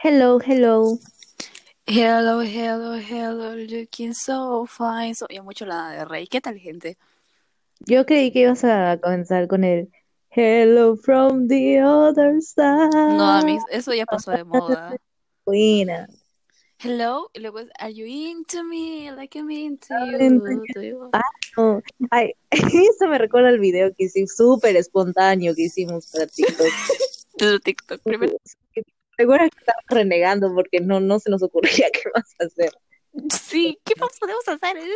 Hello, hello. Hello, hello, hello, looking so fine. So, ya mucho la de Rey. ¿Qué tal, gente? Yo creí que ibas a comenzar con el Hello from the other side. No, amigos, eso ya pasó de moda. Buena. Hello, y luego es, Are you into me like I'm into you? Ah, no. Ay, eso me recuerda al video que hicimos, súper espontáneo que hicimos para TikTok. TikTok primero. Recuerda que estábamos renegando porque no, no se nos ocurría qué más hacer. Sí, ¿qué más podemos hacer? eh?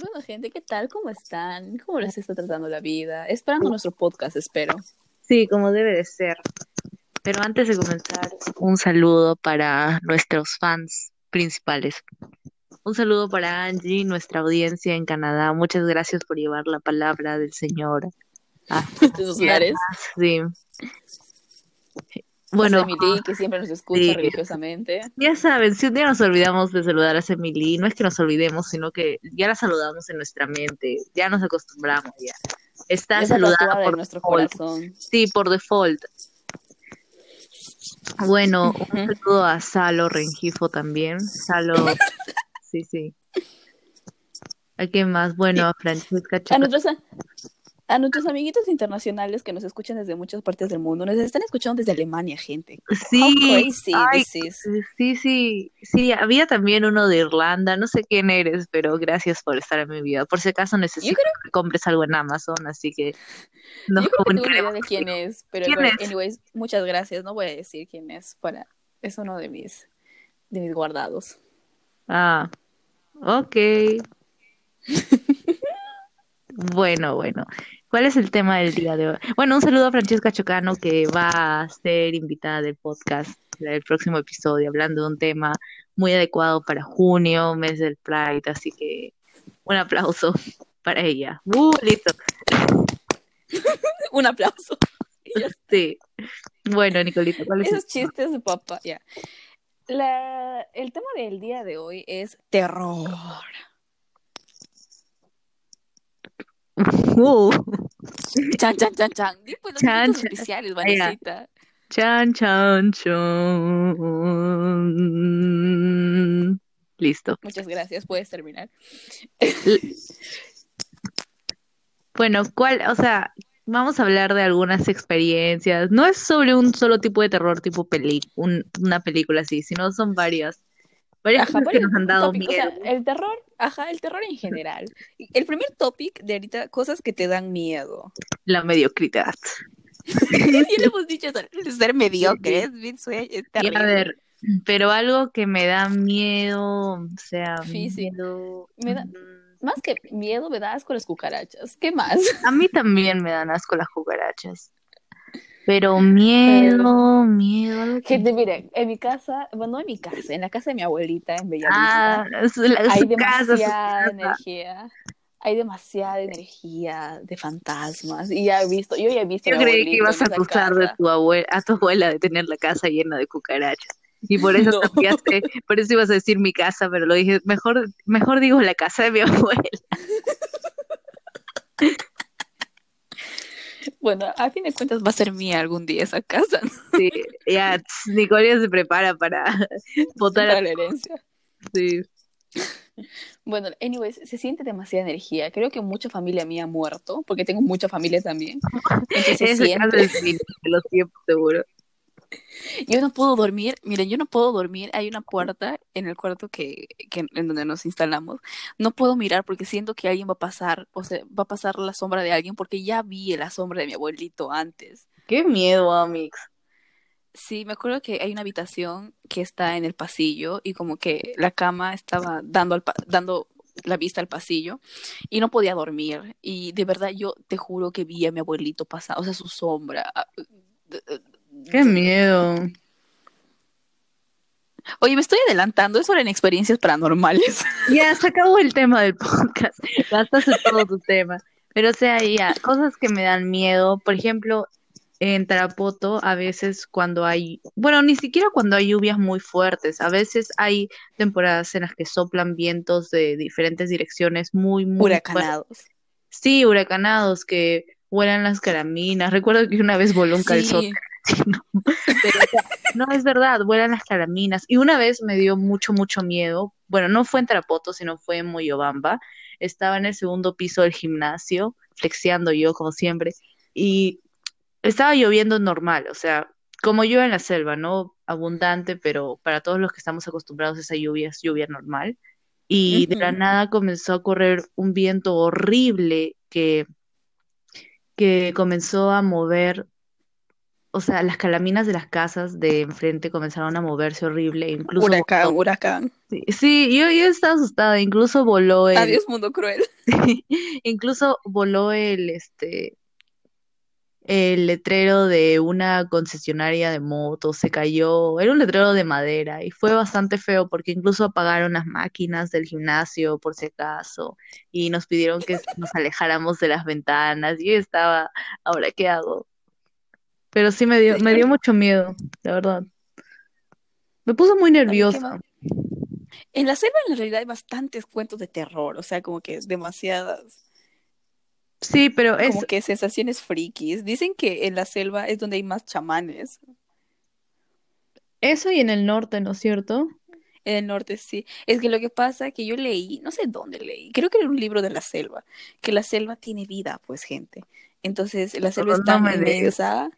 Bueno, gente, ¿qué tal? ¿Cómo están? ¿Cómo les está tratando la vida? Esperando nuestro podcast, espero. Sí, como debe de ser. Pero antes de comenzar, un saludo para nuestros fans principales. Un saludo para Angie, nuestra audiencia en Canadá. Muchas gracias por llevar la palabra del Señor. a De sus. Sí. Bueno, Emily, que siempre nos escucha sí. religiosamente. ya saben, si un día nos olvidamos de saludar a Emily, no es que nos olvidemos, sino que ya la saludamos en nuestra mente, ya nos acostumbramos ya. Está Esa saludada por nuestro default. corazón. Sí, por default. Bueno, un saludo a Salo Rengifo también. Salo, sí, sí. ¿A quién más? Bueno, a Francesca A Chaca- nuestros, a nuestros amiguitos internacionales que nos escuchan desde muchas partes del mundo, nos están escuchando desde Alemania, gente. Sí, crazy ay, sí, sí, sí, había también uno de Irlanda, no sé quién eres, pero gracias por estar en mi vida. Por si acaso necesito creo- que compres algo en Amazon, así que nos Yo creo que idea de quién es, pero ¿Quién bueno, es? anyways, muchas gracias. No voy a decir quién es para es uno de mis de mis guardados. Ah, ok. Bueno, bueno. ¿Cuál es el tema del día de hoy? Bueno, un saludo a Francesca Chocano que va a ser invitada del podcast del próximo episodio, hablando de un tema muy adecuado para junio, mes del Pride, así que un aplauso para ella. Uh, listo. Un aplauso. Sí. Bueno, Nicolita, ¿cuál es el Esos chistes de papá, ya. La, el tema del día de hoy es terror. Uh, Chan, chan, chan, chan. Pues, los Chan, chan. ya. Vanesita. chan, chan, chan. Listo. Muchas gracias, puedes terminar. Bueno, ¿cuál? O sea, vamos a hablar de algunas experiencias. No es sobre un solo tipo de terror, tipo peli, un- una película así, sino son varias, varias Ajá, cosas que varios nos han dado topic- o sea, miedo. el terror, ajá, el terror en general. El primer topic de ahorita, cosas que te dan miedo. La mediocridad. ya le hemos dicho ser mediocre, es bien a ver, pero algo que me da miedo, o sea, Físico. miedo. Me da- mm, Más que miedo, me da asco las cucarachas. ¿Qué más? A mí también me dan asco las cucarachas. Pero miedo, miedo, que- Gente, miren, en mi casa, bueno, no en mi casa, en la casa de mi abuelita en Ah, Bellavista, su, la- hay su demasiada casa. energía. Hay demasiada energía de fantasmas. Y ya he visto, yo ya he visto Yo creí que ibas a acusar de tu abuela, a tu abuela de tener la casa llena de cucarachas. Y por eso No. por eso ibas a decir mi casa, pero lo dije, mejor, mejor digo la casa de mi abuela. Bueno, a fin de cuentas va a ser mía algún día esa casa, ¿no? Sí, ya, Nicole se prepara para votar a la herencia. sí. Bueno, anyways, se siente demasiada energía. Creo que mucha familia mía ha muerto, porque tengo mucha familia también. Entonces se Ese caso siente. es mi- de los tiempos seguro. Yo no puedo dormir, miren, yo no puedo dormir. Hay una puerta en el cuarto que, que en donde nos instalamos. No puedo mirar porque siento que alguien va a pasar, o sea, va a pasar la sombra de alguien porque ya vi la sombra de mi abuelito antes. Qué miedo, Amix. Sí, me acuerdo que hay una habitación que está en el pasillo y como que la cama estaba dando al pa- dando la vista al pasillo y no podía dormir y de verdad yo te juro que vi a mi abuelito pasar, o sea, su sombra. Qué miedo. Oye, me estoy adelantando, eso eran experiencias paranormales. Ya, se acabó el tema del podcast. Gastaste todo tu tema. Pero, o sea, ya, cosas que me dan miedo. Por ejemplo, en Tarapoto, a veces cuando hay, bueno, ni siquiera cuando hay lluvias muy fuertes, a veces hay temporadas en las que soplan vientos de diferentes direcciones muy, muy fuertes. Huracanados. Sí, huracanados que vuelan las caraminas. Recuerdo que una vez voló un calzón. no, es verdad, vuelan las caraminas. Y una vez me dio mucho, mucho miedo. Bueno, no fue en Tarapoto, sino fue en Moyobamba. Estaba en el segundo piso del gimnasio, flexiando yo, como siempre. Y estaba lloviendo normal, o sea, como yo en la selva, ¿no? Abundante, pero para todos los que estamos acostumbrados a esa lluvia es lluvia normal. Y de la nada comenzó a correr un viento horrible que, que comenzó a mover, o sea, las calaminas de las casas de enfrente comenzaron a moverse horrible. Incluso huracán, huracán. Sí, sí, yo, yo estaba asustada, incluso voló el... Adiós, mundo cruel. incluso voló el, este, el letrero de una concesionaria de motos, se cayó, era un letrero de madera y fue bastante feo porque incluso apagaron las máquinas del gimnasio por si acaso y nos pidieron que nos alejáramos de las ventanas y yo estaba, ahora qué hago. Pero sí me dio, me dio mucho miedo, la verdad. Me puso muy nerviosa. En la selva en realidad hay bastantes cuentos de terror, o sea, como que es demasiadas Sí, pero es... Como que sensaciones frikis. Dicen que en la selva es donde hay más chamanes. Eso y en el norte, ¿no es cierto? En el norte sí. Es que lo que pasa es que yo leí, no sé dónde leí, creo que era un libro de la selva, que la selva tiene vida, pues gente. Entonces la selva es tan inmensa,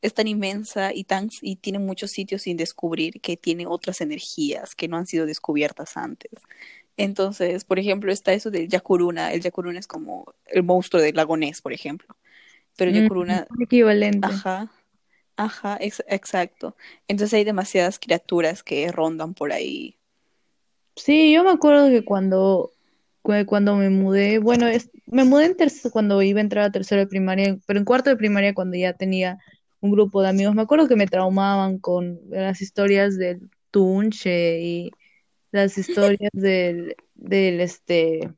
es tan inmensa y tan y tiene muchos sitios sin descubrir que tiene otras energías que no han sido descubiertas antes. Entonces, por ejemplo, está eso del Yakuruna. El Yakuruna es como el monstruo del lagonés, por ejemplo. Pero el Yakuruna. equivalente. Ajá. Ajá, exacto. Entonces hay demasiadas criaturas que rondan por ahí. Sí, yo me acuerdo que cuando, cuando me mudé, bueno, es, me mudé en cuando iba a entrar a tercero de primaria, pero en cuarto de primaria cuando ya tenía un grupo de amigos, me acuerdo que me traumaban con las historias del Tunche y las historias del, del este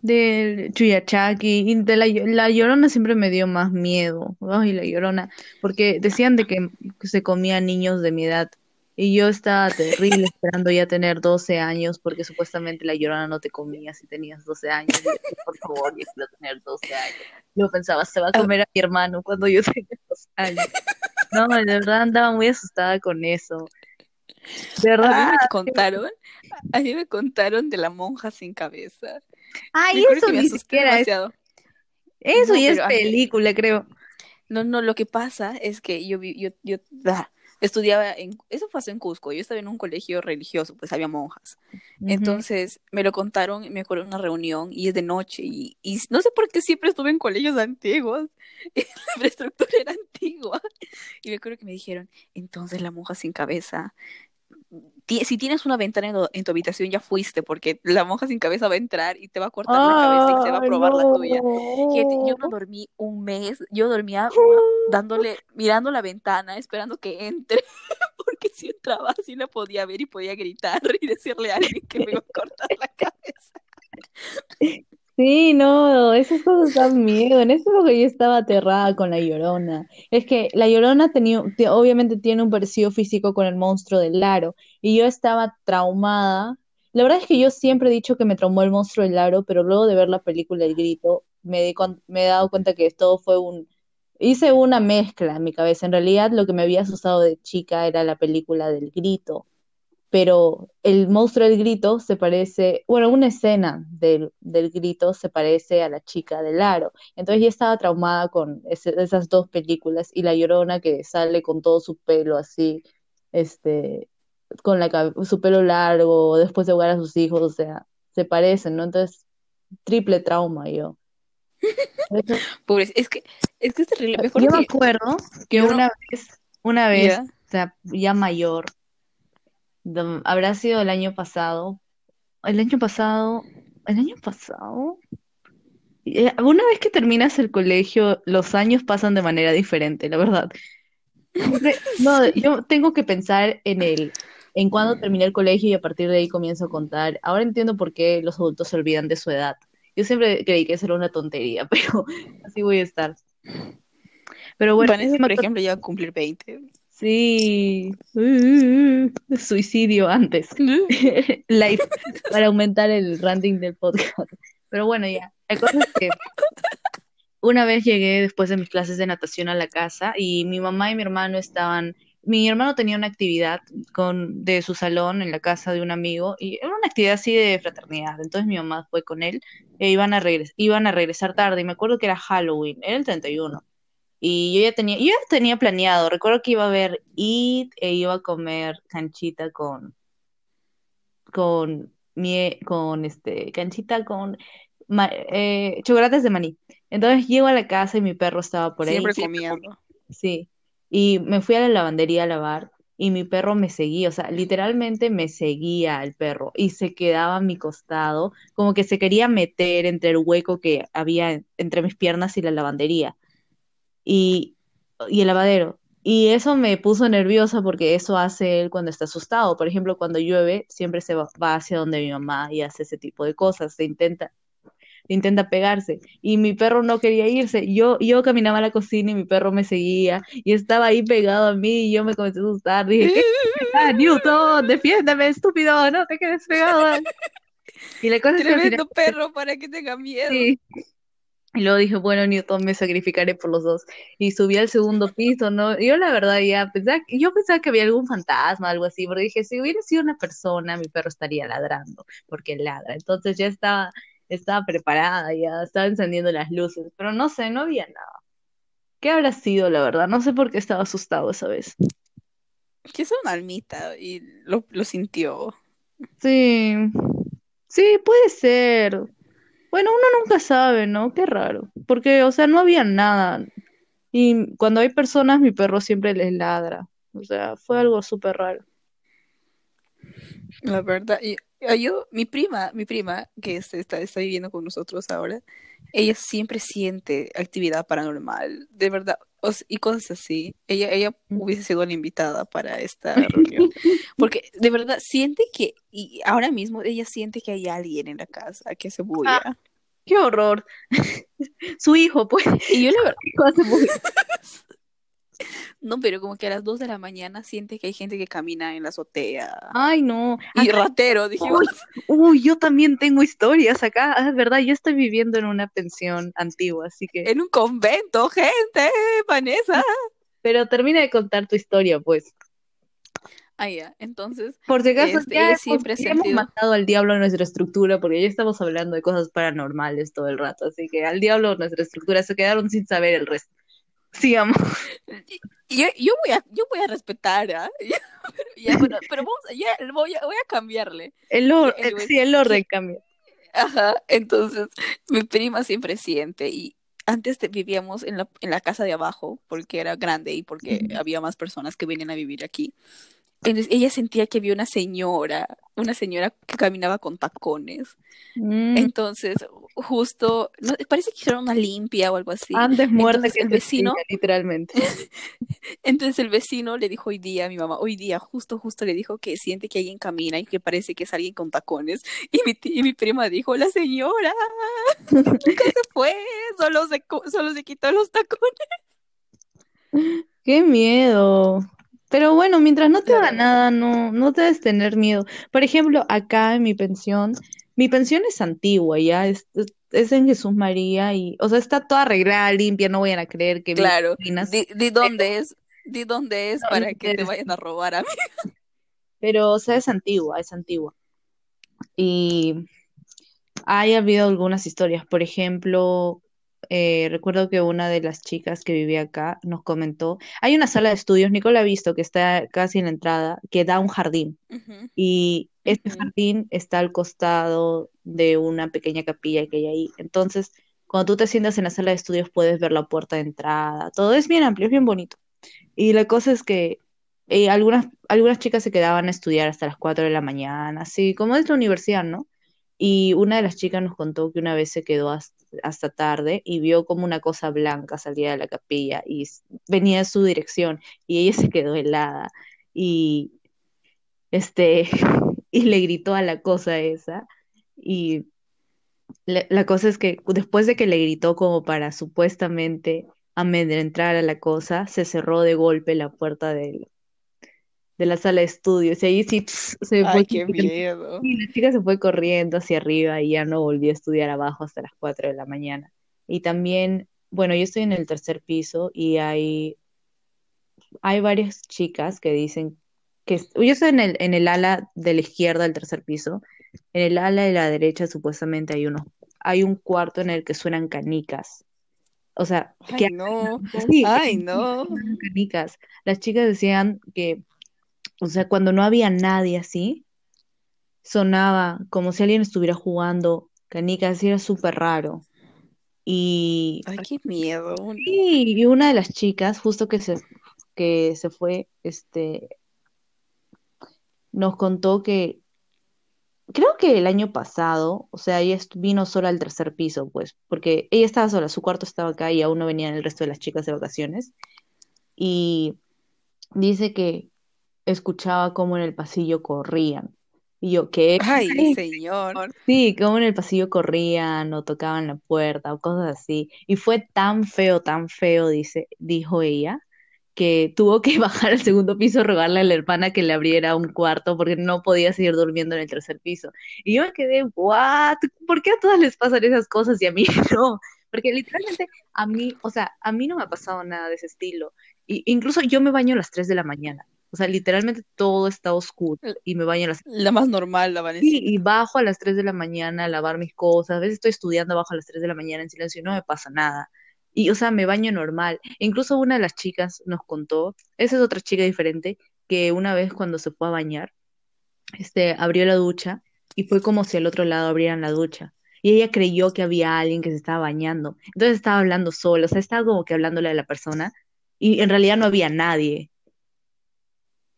del Chuyachaki y de la, la Llorona siempre me dio más miedo. Ay, la Llorona, porque decían de que se comían niños de mi edad y yo estaba terrible esperando ya tener 12 años porque supuestamente la Llorona no te comía si tenías 12 años. por favor, yo quiero tener 12 años. Yo pensaba, se va a comer a mi hermano cuando yo tenga 12 años. No, de verdad andaba muy asustada con eso. ¿De verdad? A mí me contaron, a mí me contaron de la monja sin cabeza. Ay, eso ni siquiera es... Eso y es película, creo. No, no, lo que pasa es que yo, yo, yo ah, estudiaba en, eso pasó en Cusco, yo estaba en un colegio religioso, pues había monjas. Entonces me lo contaron, me acuerdo de una reunión y es de noche y, y no sé por qué siempre estuve en colegios antiguos, la infraestructura era antigua. Y me acuerdo que me dijeron, entonces la monja sin cabeza si tienes una ventana en, tu habitación ya fuiste, porque la monja sin cabeza va a entrar y te va a cortar la cabeza y se va a probar la tuya. yo no dormí un mes, yo dormía dándole, mirando la ventana, esperando que entre, porque si entraba así la podía ver y podía gritar y decirle a alguien que me iba a cortar la cabeza. Sí, no, esas cosas dan miedo. En ese momento yo estaba aterrada con la Llorona. Es que la Llorona tenía, obviamente tiene un parecido físico con el monstruo del Laro. Y yo estaba traumada. La verdad es que yo siempre he dicho que me traumó el monstruo del Laro, pero luego de ver la película El Grito, me, me he dado cuenta que todo fue un... Hice una mezcla en mi cabeza. En realidad lo que me había asustado de chica era la película del Grito pero el monstruo del grito se parece, bueno, una escena del, del grito se parece a la chica del aro. Entonces ya estaba traumada con esas dos películas y la llorona que sale con todo su pelo así, este, con la, su pelo largo, después de jugar a sus hijos, o sea, se parecen, ¿no? Entonces, triple trauma yo. Pobre, es que, es que es terrible. yo me acuerdo que una vez, una vez, o sea, ya mayor, habrá sido el año pasado. El año pasado, el año pasado. Eh, una vez que terminas el colegio, los años pasan de manera diferente, la verdad. No, yo tengo que pensar en el, en cuando terminé el colegio y a partir de ahí comienzo a contar. Ahora entiendo por qué los adultos se olvidan de su edad. Yo siempre creí que eso era una tontería, pero así voy a estar. Pero bueno, Vanessa, por ejemplo, ya va a cumplir 20. Sí, uh, suicidio antes. Life, para aumentar el ranking del podcast. Pero bueno, ya. La cosa es que una vez llegué después de mis clases de natación a la casa y mi mamá y mi hermano estaban, mi hermano tenía una actividad con, de su salón en la casa de un amigo y era una actividad así de fraternidad. Entonces mi mamá fue con él e iban a, regres iban a regresar tarde y me acuerdo que era Halloween, era el 31. Y yo ya tenía, yo ya tenía planeado, recuerdo que iba a ver It e iba a comer canchita con, con, mie con este, canchita con eh, chocolates de maní. Entonces llego a la casa y mi perro estaba por ahí. Siempre comiendo. Sí. Y me fui a la lavandería a lavar y mi perro me seguía, o sea, literalmente me seguía el perro y se quedaba a mi costado, como que se quería meter entre el hueco que había entre mis piernas y la lavandería y, y el lavadero. Y eso me puso nerviosa porque eso hace él cuando está asustado. Por ejemplo, cuando llueve, siempre se va, va hacia donde mi mamá y hace ese tipo de cosas. Se intenta, intenta pegarse. Y mi perro no quería irse. Yo, yo caminaba a la cocina y mi perro me seguía y estaba ahí pegado a mí y yo me comencé a asustar. Dije, ah, Newton, defiéndeme, estúpido, no te quedes pegado. Y la cosa Tremendo perro para que tenga miedo. Sí. Y luego dije, bueno, Newton, me sacrificaré por los dos. Y subí al segundo piso, ¿no? Yo la verdad ya pensaba, yo pensaba que había algún fantasma, algo así, porque dije, si hubiera sido una persona, mi perro estaría ladrando, porque ladra. Entonces ya estaba, estaba preparada, ya estaba encendiendo las luces, pero no sé, no había nada. ¿Qué habrá sido, la verdad? No sé por qué estaba asustado esa vez. Que es una almita y lo, lo sintió. Sí, sí, puede ser. Bueno, uno nunca sabe, ¿no? Qué raro. Porque, o sea, no había nada. Y cuando hay personas, mi perro siempre les ladra. O sea, fue algo súper raro. La verdad, y yo, mi prima, mi prima, que está, está viviendo con nosotros ahora, ella siempre siente actividad paranormal, de verdad, y cosas así. Ella, ella hubiese sido la invitada para esta reunión. Porque de verdad siente que, y ahora mismo ella siente que hay alguien en la casa que se bulla. Ah, ¡Qué horror! Su hijo, pues. Y yo la verdad. No, pero como que a las 2 de la mañana siente que hay gente que camina en la azotea. Ay, no. Y ratero, dijimos. Uy, yo también tengo historias acá. Ah, es verdad, yo estoy viviendo en una pensión antigua, así que. En un convento, gente, Vanessa. Pero termina de contar tu historia, pues. Ah, ya, entonces. Por si acaso, este, ya siempre hemos matado al diablo en nuestra estructura, porque ya estamos hablando de cosas paranormales todo el rato, así que al diablo nuestra estructura se quedaron sin saber el resto. Sigamos. Yo, yo, voy, a, yo voy a respetar, ¿ah? pero vamos, ya, voy, a, voy a cambiarle. El orden, sí, el orden cambia. Ajá, entonces mi prima siempre siente y antes vivíamos en la, en la casa de abajo porque era grande y porque había más personas que venían a vivir aquí. Entonces ella sentía que había una señora, una señora que caminaba con tacones. Mm. Entonces, justo, no, parece que hicieron una limpia o algo así. Antes muerta que el vecino, literalmente. Entonces el vecino le dijo hoy día a mi mamá, hoy día, justo, justo le dijo que siente que alguien camina y que parece que es alguien con tacones. Y mi, y mi prima dijo, la señora, ¿qué se fue? Solo se, solo se quitó los tacones. ¡Qué miedo! Pero bueno, mientras no te haga nada, no, no debes tener miedo. Por ejemplo, acá en mi pensión, mi pensión es antigua, ya es, es en Jesús María y, o sea, está toda arreglada, limpia, no vayan a creer que... Claro, di, dónde es, di dónde es para que te vayan a robar a mí. Pero, o sea, es antigua, es antigua. Y hay habido algunas historias, por ejemplo, eh, recuerdo que una de las chicas que vivía acá nos comentó, hay una sala de estudios, Nicole ha visto, que está casi en la entrada, que da un jardín. Y este jardín está al costado de una pequeña capilla que hay ahí. Entonces, cuando tú te sientas en la sala de estudios puedes ver la puerta de entrada. Todo es bien amplio, es bien bonito. Y la cosa es que eh, algunas, algunas chicas se quedaban a estudiar hasta las 4 de la mañana, así como es la universidad, ¿no? Y una de las chicas nos contó que una vez se quedó hasta, tarde y vio como una cosa blanca salía de la capilla y venía en su dirección y ella se quedó helada y este y le gritó a la cosa esa y la, cosa es que después de que le gritó como para supuestamente amedrentar a la cosa, se cerró de golpe la puerta del, de la sala de estudios. Y ahí sí se Ay, qué miedo. Y la chica se fue corriendo hacia arriba y ya no volvió a estudiar abajo hasta las 4 de la mañana. Y también bueno, yo estoy en el tercer piso y hay, hay varias chicas que dicen que yo estoy en el, en el ala de la izquierda del tercer piso, en el ala de la derecha supuestamente hay uno, hay un cuarto en el que suenan canicas. O sea, Ay, no. Ay, no. Canicas. Las chicas decían que, o sea, cuando no había nadie así, sonaba como si alguien estuviera jugando canicas y era súper raro. Y, Ay, qué miedo. sí, y una de las chicas, justo que se, que se fue, este, nos contó que creo que el año pasado, o sea, ella vino sola al tercer piso, pues, porque ella estaba sola, su cuarto estaba acá y aún no venían el resto de las chicas de vacaciones. Y dice que escuchaba cómo en el pasillo corrían. Y yo, ¿qué? Ay, señor. Sí, como en el pasillo corrían o tocaban la puerta o cosas así. Y fue tan feo, tan feo, dice, dijo ella, que tuvo que bajar al segundo piso a rogarle a la hermana que le abriera un cuarto porque no podía seguir durmiendo en el tercer piso. Y yo me quedé, ¿what? ¿Por qué a todas les pasan esas cosas y a mí no? Porque literalmente a mí, o sea, a mí no me ha pasado nada de ese estilo. Y incluso yo me baño a las 3 de la mañana. O sea, literalmente todo está oscuro y me baño a las La más normal, la Sí, Vanessa. y bajo a las 3 de la mañana a lavar mis cosas. A veces estoy estudiando bajo a las 3 de la mañana en silencio y no me pasa nada. Y, o sea, me baño normal. E incluso una de las chicas nos contó, esa es otra chica diferente, que una vez cuando se fue a bañar, este, abrió la ducha y fue como si al otro lado abrieran la ducha. Y ella creyó que había alguien que se estaba bañando. Entonces estaba hablando sola, o sea, estaba como que hablándole a la persona y en realidad no había nadie.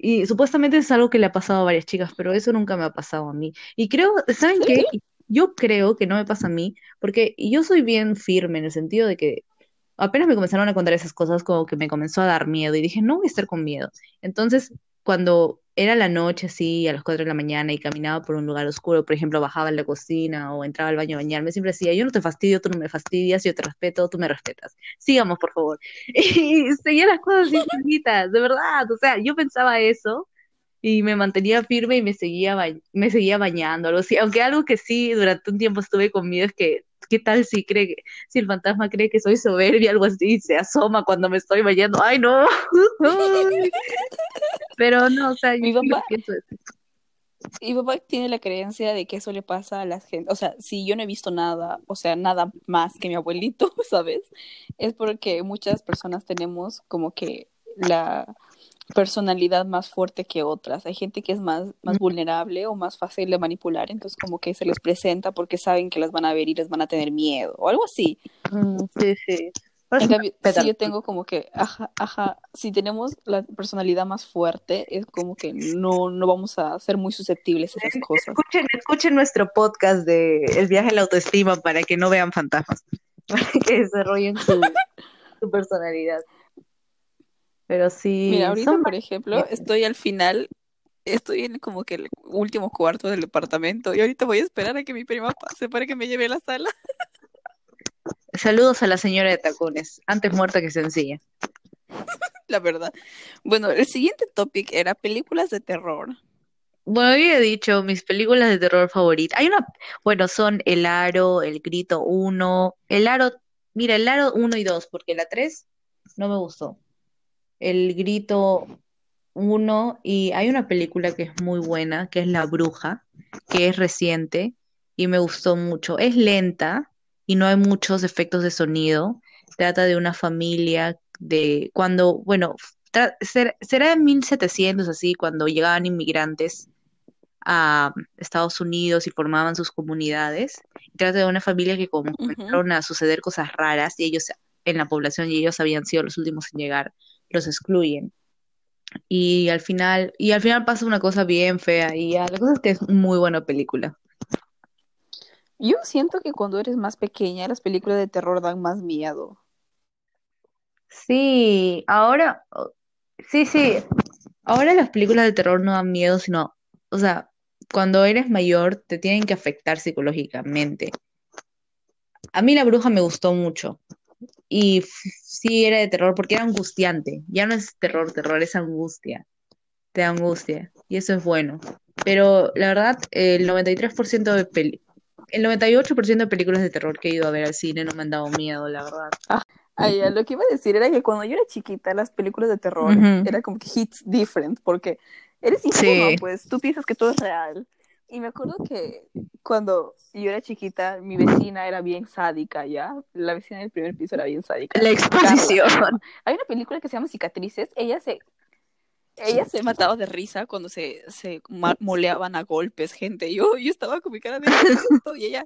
Y supuestamente es algo que le ha pasado a varias chicas, pero eso nunca me ha pasado a mí. Y creo, ¿saben qué? Yo creo que no me pasa a mí, porque yo soy bien firme en el sentido de que apenas me comenzaron a contar esas cosas, como que me comenzó a dar miedo y dije, no voy a estar con miedo. Entonces, cuando era la noche así, a las 4 de la mañana y caminaba por un lugar oscuro, por ejemplo, bajaba en la cocina o entraba al baño a bañarme, siempre decía, yo no te fastidio, tú no me fastidias, yo te respeto, tú me respetas. Sigamos, por favor. Y seguía las cosas así de verdad. O sea, yo pensaba eso y me mantenía firme y me seguía, me seguía bañando, algo así. Aunque algo que sí durante un tiempo estuve con miedo es que, ¿qué tal si cree si el fantasma cree que soy soberbia, algo así, se asoma cuando me estoy bañando? ¡Ay, no! Pero no, o sea, Mi yo lo papá- pienso así. Mi papá tiene la creencia de que eso le pasa a la gente. O sea, si yo no he visto nada, o sea, nada más que mi abuelito, ¿sabes? Es porque muchas personas tenemos como que la personalidad más fuerte que otras. Hay gente que es más, más vulnerable o más fácil de manipular, entonces como que se les presenta porque saben que las van a ver y les van a tener miedo o algo así. Mm, Sí, sí. En cambio, si yo tengo como que, ajá, ajá, si tenemos la personalidad más fuerte, es como que no, no vamos a ser muy susceptibles a esas cosas. Escuchen, escuchen nuestro podcast de El viaje a la autoestima para que no vean fantasmas, para que desarrollen su, su personalidad. Pero sí, Mira, ahorita, son por ejemplo, estoy al final, estoy en como que el último cuarto del departamento y ahorita voy a esperar a que mi prima pase para que me lleve a la sala. Saludos a la señora de tacones, antes muerta que sencilla. La verdad. Bueno, el siguiente topic era películas de terror. Bueno, he dicho mis películas de terror favoritas. Hay una, bueno, son El Aro, El Grito 1, El Aro, mira, El Aro 1 y 2, porque la 3 no me gustó. El Grito 1 y hay una película que es muy buena, que es La Bruja, que es reciente y me gustó mucho. Es lenta y no hay muchos efectos de sonido. Trata de una familia de cuando, bueno, ser- será en 1700 así, cuando llegaban inmigrantes a Estados Unidos y formaban sus comunidades. Trata de una familia que comenzaron a suceder cosas raras y ellos en la población y ellos habían sido los últimos en llegar, los excluyen. Y al final, y al final pasa una cosa bien fea y la cosa es que es muy buena película. Yo siento que cuando eres más pequeña, las películas de terror dan más miedo. Sí, ahora, sí, sí, ahora las películas de terror no dan miedo, sino, o sea, cuando eres mayor te tienen que afectar psicológicamente. A mí La Bruja me gustó mucho y sí era de terror porque era angustiante. Ya no es terror, terror, es angustia. Te angustia y eso es bueno. Pero la verdad, el 93% de el 98% de películas de terror que he ido a ver al cine no me han dado miedo, la verdad. Ay, ya, lo que iba a decir era que cuando yo era chiquita, las películas de terror Ujú. era como que hits different, porque eres ingenuo, Sí. pues tú piensas que todo es real. Y me acuerdo que cuando yo era chiquita, mi vecina era bien sádica, ¿ya? La vecina del primer piso era bien sádica. La exposición. Carla. Hay una película que se llama Cicatrices. Ella se, ella se mataba de risa cuando se, se moleaban a golpes, gente. Yo, yo estaba con mi cara de y ella.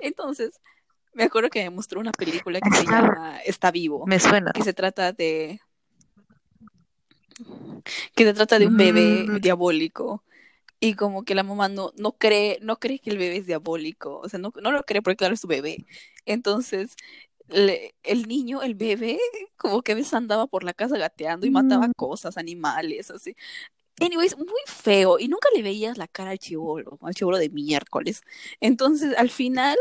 Entonces, me acuerdo que me mostró una película que se llama Está vivo, Me suena. que se trata de que se trata de un bebé Mm. diabólico y como que la mamá no, no cree, no cree que el bebé es diabólico, o sea, no, no lo cree porque claro es su bebé. Entonces, le- el niño, el bebé, como que a veces andaba por la casa gateando y mataba Mm. cosas, animales, así. Anyways, muy feo y nunca le veías la cara al chivolo, al chivolo de miércoles. Entonces, al final,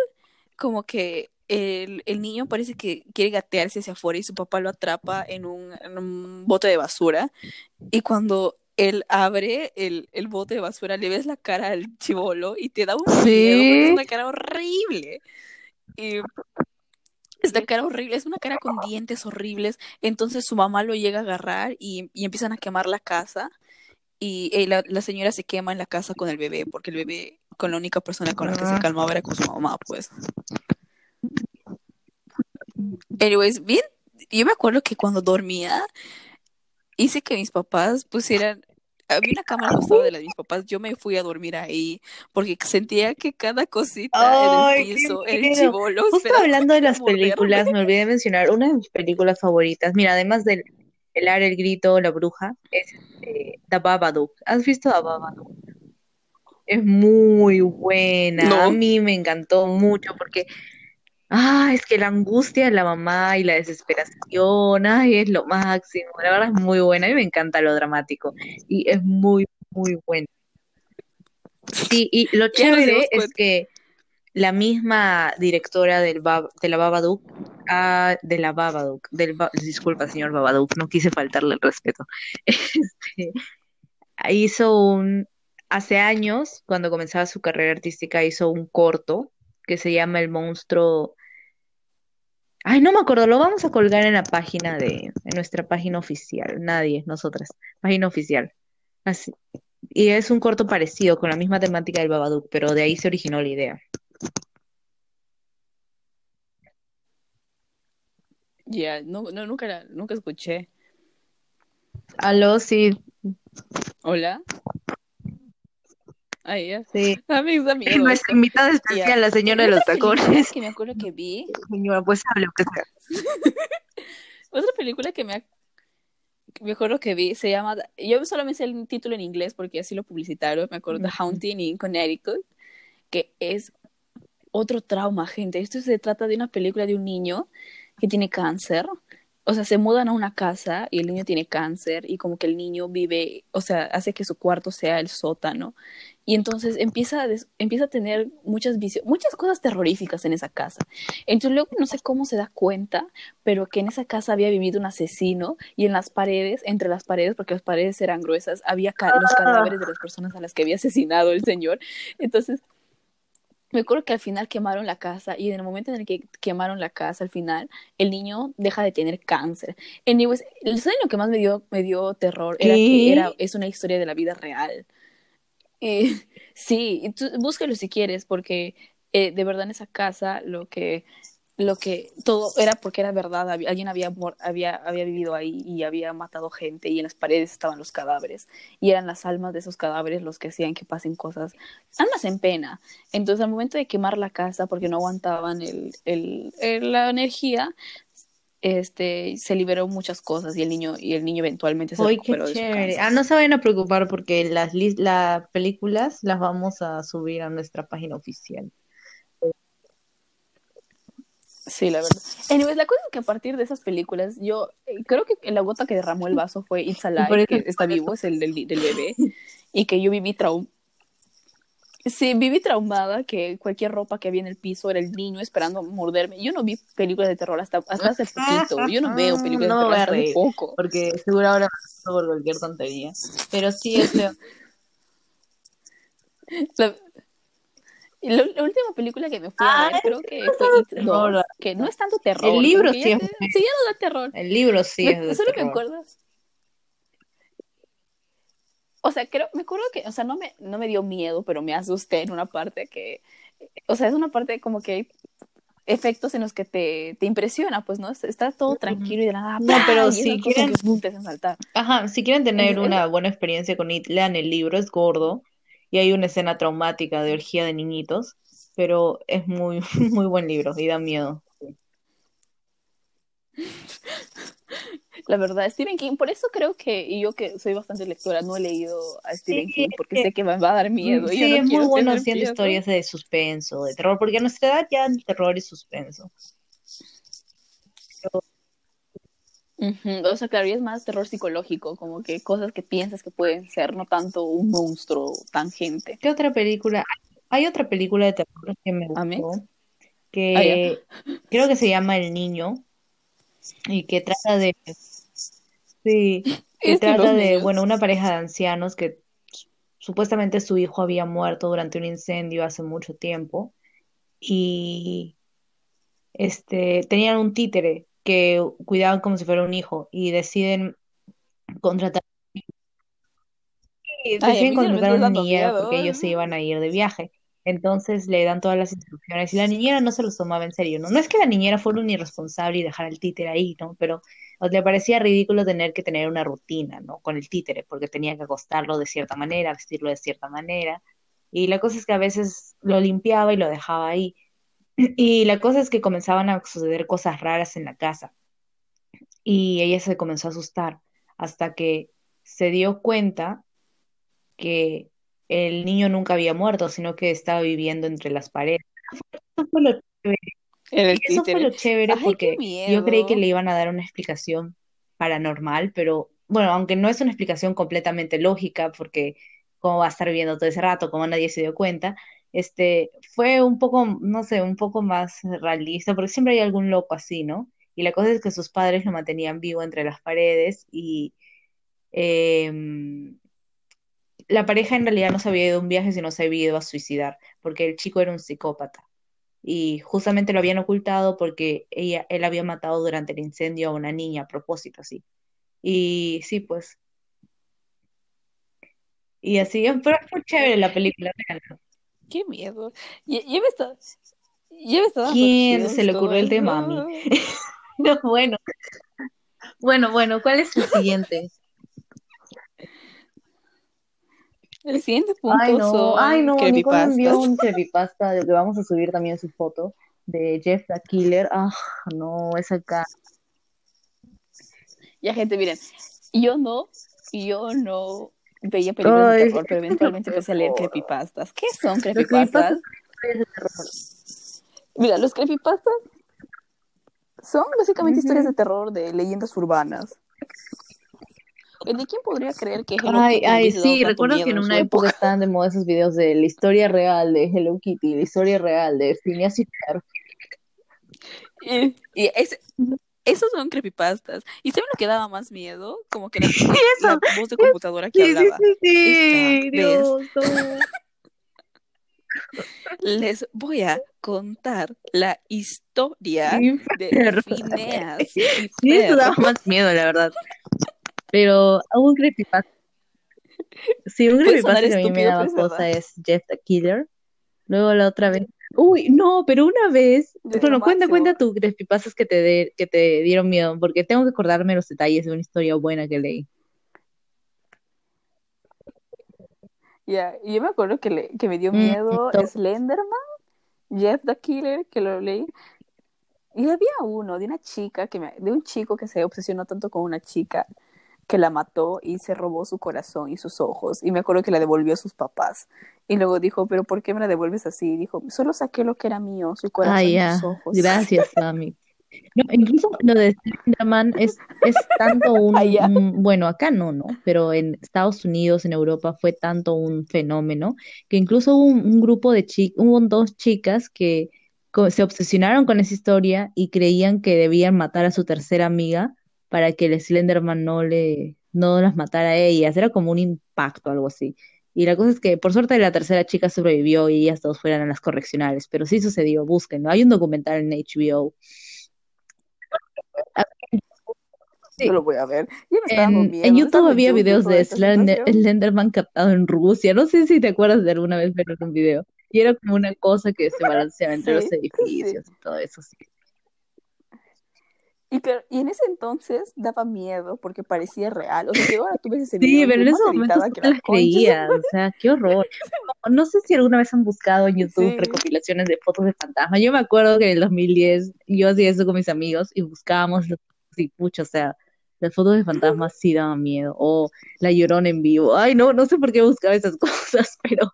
como que el, el niño parece que quiere gatearse hacia afuera y su papá lo atrapa en un, en un bote de basura. Y cuando él abre el, el bote de basura, le ves la cara al chivolo y te da un Sí. miedo es una cara horrible. Y es una cara horrible, es una cara con dientes horribles. Entonces su mamá lo llega a agarrar y, y empiezan a quemar la casa. Y eh, la, la señora se quema en la casa con el bebé, porque el bebé con la única persona con la que se Ah. calmaba era con su mamá, pues. Anyways, bien, yo me acuerdo que cuando dormía, hice que mis papás pusieran, había una cama al costado de la de mis papás, yo me fui a dormir ahí, porque sentía que cada cosita Ay, en el piso, el chivolo, Justo hablando de las morderme. películas, me olvidé de mencionar una de mis películas favoritas. Mira, además del El Ar, el Grito, La Bruja, es este, The Babadook. ¿Has visto The Babadook? Es muy buena. A mí me encantó mucho porque, ah, es que la angustia de la mamá y la desesperación, ay, es lo máximo. La verdad es muy buena. A mí me encanta lo dramático y es muy, muy buena. Sí, y lo chévere es que la misma directora del Bab- de la Babadook, ah, de la Babadook, del Ba- disculpa, señor Babadook, no quise faltarle el respeto. Este, hizo un, hace años, cuando comenzaba su carrera artística, hizo un corto que se llama El monstruo. Ay, no me acuerdo, lo vamos a colgar en la página de, en nuestra página oficial, nadie, nosotras, página oficial. Así. Y es un corto parecido, con la misma temática del Babadook, pero de ahí se originó la idea. Ya, no, no, nunca, la- nunca escuché. Aló, sí, Hola. Ay, ya. sí. A mí me Nuestra invitada especial, la señora de los tacones. que me acuerdo que vi, Señora, pues hable, aunque sea. otra película que me, me acuerdo que vi, se llama, yo solamente sé el título en inglés porque así lo publicitaron, me acuerdo, Ujú. Haunting in Connecticut, que es otro trauma, gente. Esto se trata de una película de un niño que tiene cáncer. O sea, se mudan a una casa y el niño tiene cáncer y como que el niño vive, o sea, hace que su cuarto sea el sótano. Y entonces empieza a, des- empieza a tener muchas visiones, muchas cosas terroríficas en esa casa. Entonces luego no sé cómo se da cuenta, pero que en esa casa había vivido un asesino y en las paredes, entre las paredes, porque las paredes eran gruesas, había ca- los cadáveres de las personas a las que había asesinado el señor. Entonces me acuerdo que al final quemaron la casa y en el momento en el que quemaron la casa, al final, el niño deja de tener cáncer. Anyways, el sueño que más me dio, me dio terror era ¿Qué? que era, es una historia de la vida real. Eh, sí, tú, búscalo si quieres, porque eh, de verdad en esa casa lo que, lo que todo era porque era verdad, alguien había, había, había vivido ahí y había matado gente y en las paredes estaban los cadáveres y eran las almas de esos cadáveres los que hacían que pasen cosas, almas en pena. Entonces al momento de quemar la casa porque no aguantaban el, el- el- la energía, este, se liberó muchas cosas y el niño, y el niño eventualmente se qué recuperó de su cáncer. Ah, no se vayan a preocupar porque las las películas las vamos a subir a nuestra página oficial. Sí, la verdad. Anyways, la cosa es que a partir de esas películas, yo eh, creo que la gota que derramó el vaso fue It's Alive, que está vivo, es el del, del bebé, y que yo viví traum Sí, viví traumada que cualquier ropa que había en el piso era el niño esperando morderme. Yo no vi películas de terror hasta, hasta hace poquito. Yo no veo películas No me de terror hasta poco. Porque seguro ahora me por cualquier tontería. Pero sí, es feo. La- Y la, la última película que me fui a Ah, ver, creo que fue It terror. 2, que no es tanto terror. El libro sí es sí, ya no da terror. El libro sí Me- es de solo me acuerdo. O sea, creo, me acuerdo que, o sea, no me, no me dio miedo, pero me asusté en una parte que, o sea, es una parte como que hay efectos en los que te, te impresiona, pues, ¿no? Está todo tranquilo y de nada. No, pero si quieren- que, saltar. Ajá, si quieren tener Es- una buena experiencia con It, lean el libro, es gordo y hay una escena traumática de orgía de niñitos, pero es muy, muy buen libro y da miedo. La verdad, Stephen King, por eso creo que, y yo que soy bastante lectora, no he leído a Stephen Sí, King, porque es sé que me va a dar miedo. y Sí, no es muy bueno haciendo miedo. historias de suspenso, de terror, porque a nuestra edad ya el terror y suspenso. Ujú, O sea, claro, y es más terror psicológico, como que cosas que piensas que pueden ser, no tanto un monstruo tangente. ¿Qué otra película? Hay otra película de terror que me gustó, Ah, que creo que se llama El Niño y que trata de, sí, Es los trata de, niños. bueno, una pareja de ancianos que su- supuestamente su hijo había muerto durante un incendio hace mucho tiempo y este tenían un títere que cuidaban como si fuera un hijo y deciden contratar y deciden contratar niñera miedo. porque ellos se iban a ir de viaje. Entonces le dan todas las instrucciones y la niñera no se los tomaba en serio, ¿no? Es que la niñera fuera un irresponsable y dejara el títere ahí, ¿no? Pero le parecía ridículo tener que tener una rutina, ¿no? Con el títere, porque tenía que acostarlo de cierta manera, vestirlo de cierta manera. Y la cosa es que a veces lo limpiaba y lo dejaba ahí. Y la cosa es que comenzaban a suceder cosas raras en la casa. Y ella se comenzó a asustar hasta que se dio cuenta que el niño nunca había muerto, sino que estaba viviendo entre las paredes. Eso fue lo chévere, el eso fue lo chévere Ay, porque yo creí que le iban a dar una explicación paranormal, pero bueno, aunque no es una explicación completamente lógica, porque cómo va a estar viviendo todo ese rato, como nadie se dio cuenta, este, fue un poco, no sé, un poco más realista, porque siempre hay algún loco así, ¿no? Y la cosa es que sus padres lo mantenían vivo entre las paredes y em, la pareja en realidad no se había ido a un viaje, sino se había ido a suicidar, porque el chico era un psicópata. Y justamente lo habían ocultado porque ella, él había matado durante el incendio a una niña a propósito, así. Y sí, pues. Y así, pero muy chévere la película. Qué miedo. Ya, ya me está, ya me está dando ¿Quién se le ocurrió el tema a mí? No, bueno. Bueno, bueno, ¿cuál es el siguiente? El siguiente punto Ay, no, son ay, no, Nicole envió creepypastas. un creepypasta de que vamos a subir también su foto de Jeff the Killer. Ah, no, esa acá. Ya, gente, miren, yo no, yo no veía películas de terror, pero eventualmente empecé a leer creepypastas. ¿Qué son creepypastas? creepypastas. Mira, los creepypastas son básicamente historias de terror de leyendas urbanas. ¿De quién podría creer que Hello Ay, Kitty ay, sí, recuerdo que en una época época? estaban de moda esos videos de la historia real de Hello Kitty, la historia real de Phineas y Ferb. Y, esos son creepypastas. ¿Y saben lo que daba más miedo? Como que la, voz de computadora que sí, sí, hablaba. sí, sí, no. les voy a contar la historia Sí, de Ferb. Phineas y Sí, eso Ferb. daba más miedo, la verdad. Pero un creepypasta. Sí, un creepypasta que a mí me daba cosa es Jeff the Killer. Luego la otra vez. Uy, no, pero una vez. De Bueno, cuenta, cuenta tu creepypastas que te, de- que te dieron miedo, porque tengo que acordarme los detalles de una historia buena que leí. Ya, y yo me acuerdo que, le, que me dio Mm, miedo Slenderman, Jeff the Killer, que lo leí. Y había uno de una chica, que me- de un chico que se obsesionó tanto con una chica que la mató y se robó su corazón y sus ojos. Y me acuerdo que la devolvió a sus papás. Y luego dijo, pero ¿por qué me la devuelves así? Y dijo, solo saqué lo que era mío, su Ah, corazón y ya. sus ojos. Gracias, Sammy. No, incluso lo de Slenderman es, es tanto un, Ah, un- bueno, acá no, ¿no? Pero en Estados Unidos, en Europa, fue tanto un fenómeno que incluso hubo un, un grupo de chicas, hubo dos chicas que se obsesionaron con esa historia y creían que debían matar a su tercera amiga para que el Slenderman no le, no las matara a ellas. Era como un impacto, algo así. Y la cosa es que, por suerte, la tercera chica sobrevivió y ellas dos fueran a las correccionales, pero sí sucedió, búsquenlo. Hay un documental en HBO. Sí. lo voy a ver. en, en, YouTube había videos de Slender, Slenderman captado en Rusia. No sé si te acuerdas de alguna vez ver un video. Y era como una cosa que se balanceaba entre los edificios y todo eso. Sí. Y, y en ese entonces daba miedo porque parecía real. O sea, si ahora tú ves ese video. Sí, pero en ese momento no las creías. O sea, qué horror. No, sé si alguna vez han buscado en YouTube recopilaciones de fotos de fantasmas. Yo me acuerdo que en el 2010 yo hacía eso con mis amigos y buscábamos los y pucha, o sea, las fotos de fantasmas sí daban miedo. O la llorona en vivo. Ay, no, no sé por qué buscaba esas cosas, pero,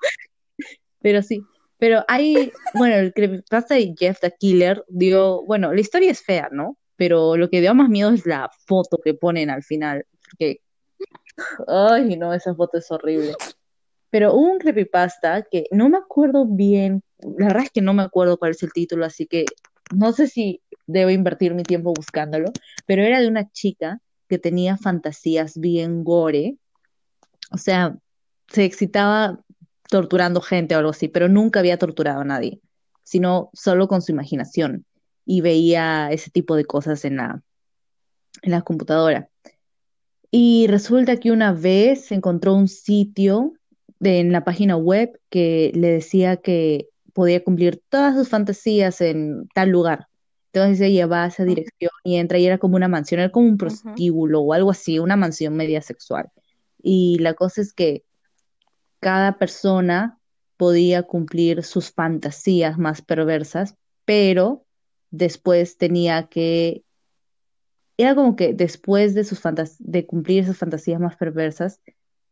pero sí. Pero hay, bueno, el creepypasta de Jeff the Killer dio, bueno, la historia es fea, ¿no? Pero lo que dio más miedo es la foto que ponen al final, porque, ay, no, esa foto es horrible. Pero hubo un creepypasta que no me acuerdo bien, la verdad es que no me acuerdo cuál es el título, así que no sé si debo invertir mi tiempo buscándolo, pero era de una chica que tenía fantasías bien gore, o sea, se excitaba torturando gente o algo así, pero nunca había torturado a nadie, sino solo con su imaginación y veía ese tipo de cosas en la, en la computadora. Y resulta que una vez encontró un sitio de, en la página web que le decía que podía cumplir todas sus fantasías en tal lugar. Entonces ella va a esa dirección y entra y era como una mansión, era como un prostíbulo o algo así, una mansión media sexual. Y la cosa es que cada persona podía cumplir sus fantasías más perversas, pero después tenía que, era como que después de, sus de cumplir esas fantasías más perversas,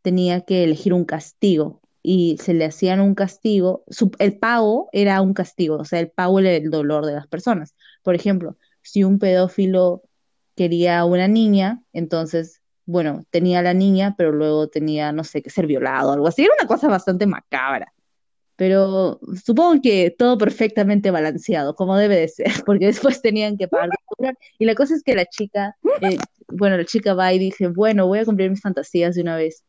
tenía que elegir un castigo y se le hacían un castigo, el pago era un castigo, o sea, el pago era el dolor de las personas. Por ejemplo, si un pedófilo quería a una niña, entonces, bueno, tenía a la niña, pero luego tenía, no sé, que ser violado o algo así. Era una cosa bastante macabra pero supongo que todo perfectamente balanceado, como debe de ser, porque después tenían que pagar. Y la cosa es que la chica, eh, bueno, la chica va y dice, bueno, voy a cumplir mis fantasías de una vez.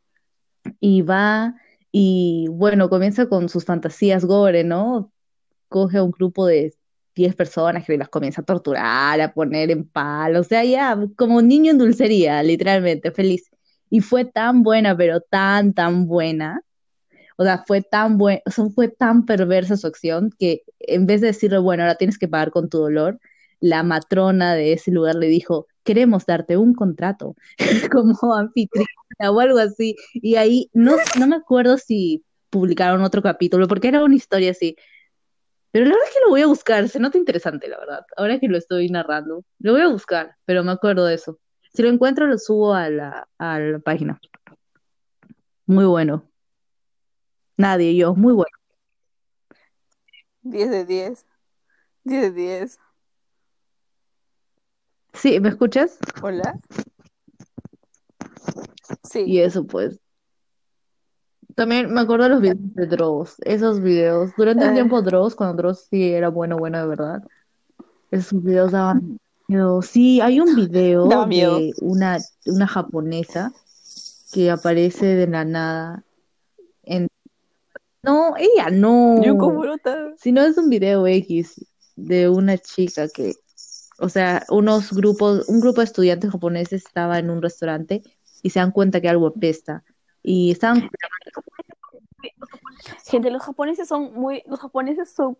Y va y, bueno, comienza con sus fantasías gore, ¿no? Coge a un grupo de 10 personas que las comienza a torturar, a poner en palo, o sea, ya como un niño en dulcería, literalmente, feliz. Y fue tan buena, pero tan, tan buena, o sea, fue tan buen, fue tan perversa su acción que en vez de decirle, bueno, ahora tienes que pagar con tu dolor, la matrona de ese lugar le dijo, queremos darte un contrato como anfitriona o algo así. Y ahí no, no me acuerdo si publicaron otro capítulo, porque era una historia así. Pero la verdad es que lo voy a buscar, se nota interesante, la verdad. Ahora que lo estoy narrando, lo voy a buscar, pero me acuerdo de eso. Si lo encuentro, lo subo a la, a la página. Muy bueno. Nadie, yo, muy bueno. 10 de 10. 10 de 10. Sí, ¿me escuchas? Hola. Sí. Y eso pues. También me acuerdo de los videos de Dross, esos videos. Durante el tiempo Dross, cuando Dross sí era bueno, bueno de verdad. Esos videos daban miedo. Sí, hay un video de una, una japonesa que aparece de la nada no, ella no. Yo como Si no es un video X de una chica que, o sea, unos grupos, un grupo de estudiantes japoneses estaba en un restaurante y se dan cuenta que algo apesta. Y estaban Gente, los japoneses son muy, los japoneses son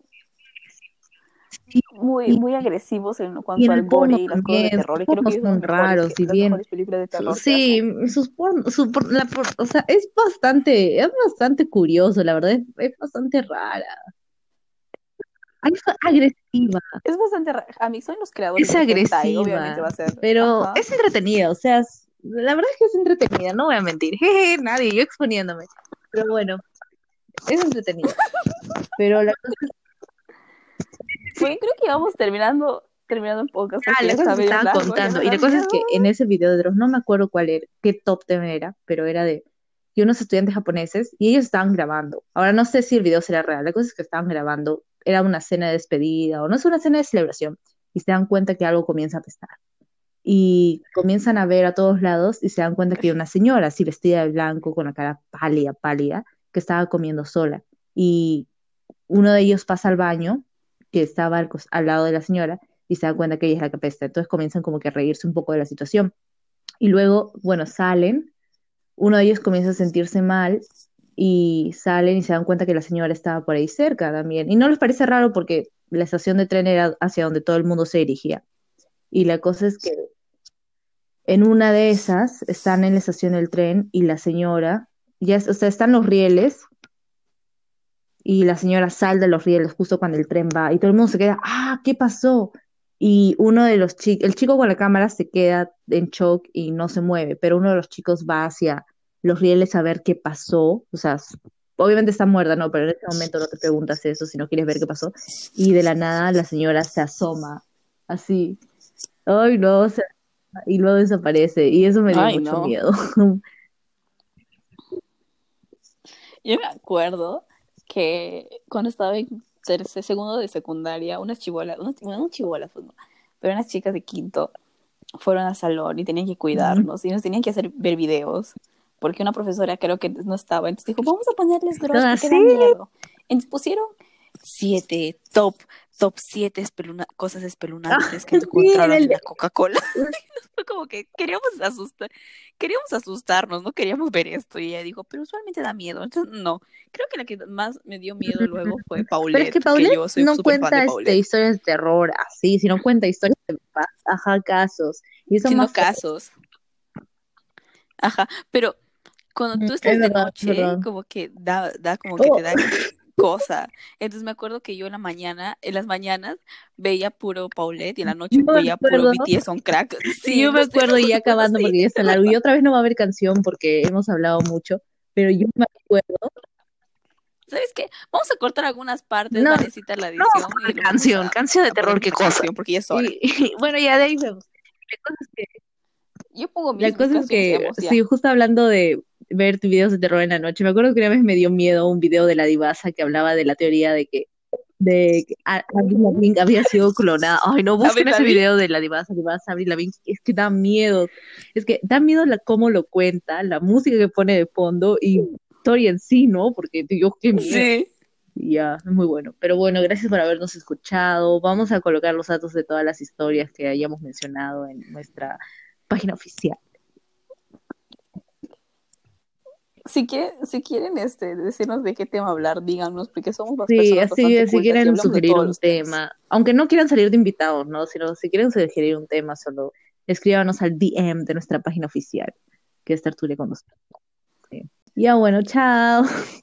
muy, muy agresivos en cuanto al gore y las cosas de terror. Creo que son raros y bien. sí, sus su la o sea, es bastante, es bastante curioso, la verdad, es, es bastante rara. Es agresiva. Es bastante rara. A mí son los creadores. Es agresiva. obviamente va a ser. Pero es entretenida, o sea, la verdad es que es entretenida, no voy a mentir. Jeje, nadie, yo exponiéndome. Pero bueno, es entretenida. Pero la cosa es creo que íbamos terminando terminando un poco. Ah, la cosa que estaba contando. Y la cosa es que en ese video de Dross, no me acuerdo cuál era, qué top tema era, pero era de que unos estudiantes japoneses y ellos estaban grabando. Ahora no sé si el video será real, la cosa es que estaban grabando, era una cena de despedida o no es una cena de celebración y se dan cuenta que algo comienza a pesar. Y comienzan a ver a todos lados y se dan cuenta que hay una señora así vestida de blanco con la cara pálida, pálida que estaba comiendo sola. Y uno de ellos pasa al baño, que estaba al, al lado de la señora, y se da cuenta que ella es la que apesta. Entonces comienzan como que a reírse un poco de la situación. Y luego, bueno, salen, uno de ellos comienza a sentirse mal y salen y se dan cuenta que la señora estaba por ahí cerca también. Y no les parece raro porque la estación de tren era hacia donde todo el mundo se dirigía. Y la cosa es que en una de esas están en la estación del tren y la señora, ya, o sea, están los rieles y la señora sale de los rieles justo cuando el tren va y todo el mundo se queda, ah, ¿qué pasó? Y uno de los chicos, el chico con la cámara se queda en shock y no se mueve, pero uno de los chicos va hacia los rieles a ver qué pasó, o sea, obviamente está muerta, no, pero en ese momento no te preguntas eso si no quieres ver qué pasó, y de la nada la señora se asoma, así, ay no, y luego desaparece, y eso me dio mucho miedo. Yo me acuerdo que cuando estaba en tercer, segundo de secundaria, unas chibolas, unas, no chibolas, pues pero unas chicas de quinto fueron al salón y tenían que cuidarnos y nos tenían que hacer ver videos porque una profesora creo que no estaba, entonces dijo, vamos a ponerles porque da miedo. Entonces pusieron siete, top, top siete cosas espeluznantes que encontraron en la Coca-Cola. Fue como que queríamos asustar, queríamos asustarnos, no queríamos ver esto. Y ella dijo, pero usualmente da miedo. Entonces, no. Creo que la que más me dio miedo luego fue Paulette. Pero es que Paulette no cuenta este, historias de terror así, sino cuenta historias de paz, ajá, casos. Y son más casos. Ajá, pero cuando tú estás de noche, como que da, da como que te da cosa. Entonces me acuerdo que yo en la mañana, en las mañanas, veía puro Paulette y en la noche veía puro BTS on crack. Sí, yo me acuerdo y acabando porque ya está largo. Y otra vez no va a haber canción porque hemos hablado mucho, pero yo me acuerdo. ¿Sabes qué? Vamos a cortar algunas partes necesitar la edición. No, canción, canción de terror, qué cosa. Porque ya es hora. bueno, ya de ahí vemos. que yo pongo La cosa es que, sí, justo hablando de ver videos de terror en la noche, me acuerdo que una vez me dio miedo un video de la divasa que hablaba de la teoría de que de que Avril había sido clonada. Ay, no busquen ese video de la divasa, divasa Avril Lavigne, es que da miedo. Es que da miedo la cómo lo cuenta, la música que pone de fondo y historia en sí, ¿no? Porque Dios, qué miedo. Sí. Ya, es muy bueno. Pero bueno, gracias por habernos escuchado. Vamos a colocar los datos de todas las historias que hayamos mencionado en nuestra página oficial. Si quieren, si quieren este, decirnos de qué tema hablar, díganos, porque somos bastante Sí, así, si quieren sugerir un tema, aunque no quieran salir de invitados, ¿no? Sino si quieren sugerir un tema, solo escríbanos al DM de nuestra página oficial, que es Tertulia con nosotros. Ya bueno, chao.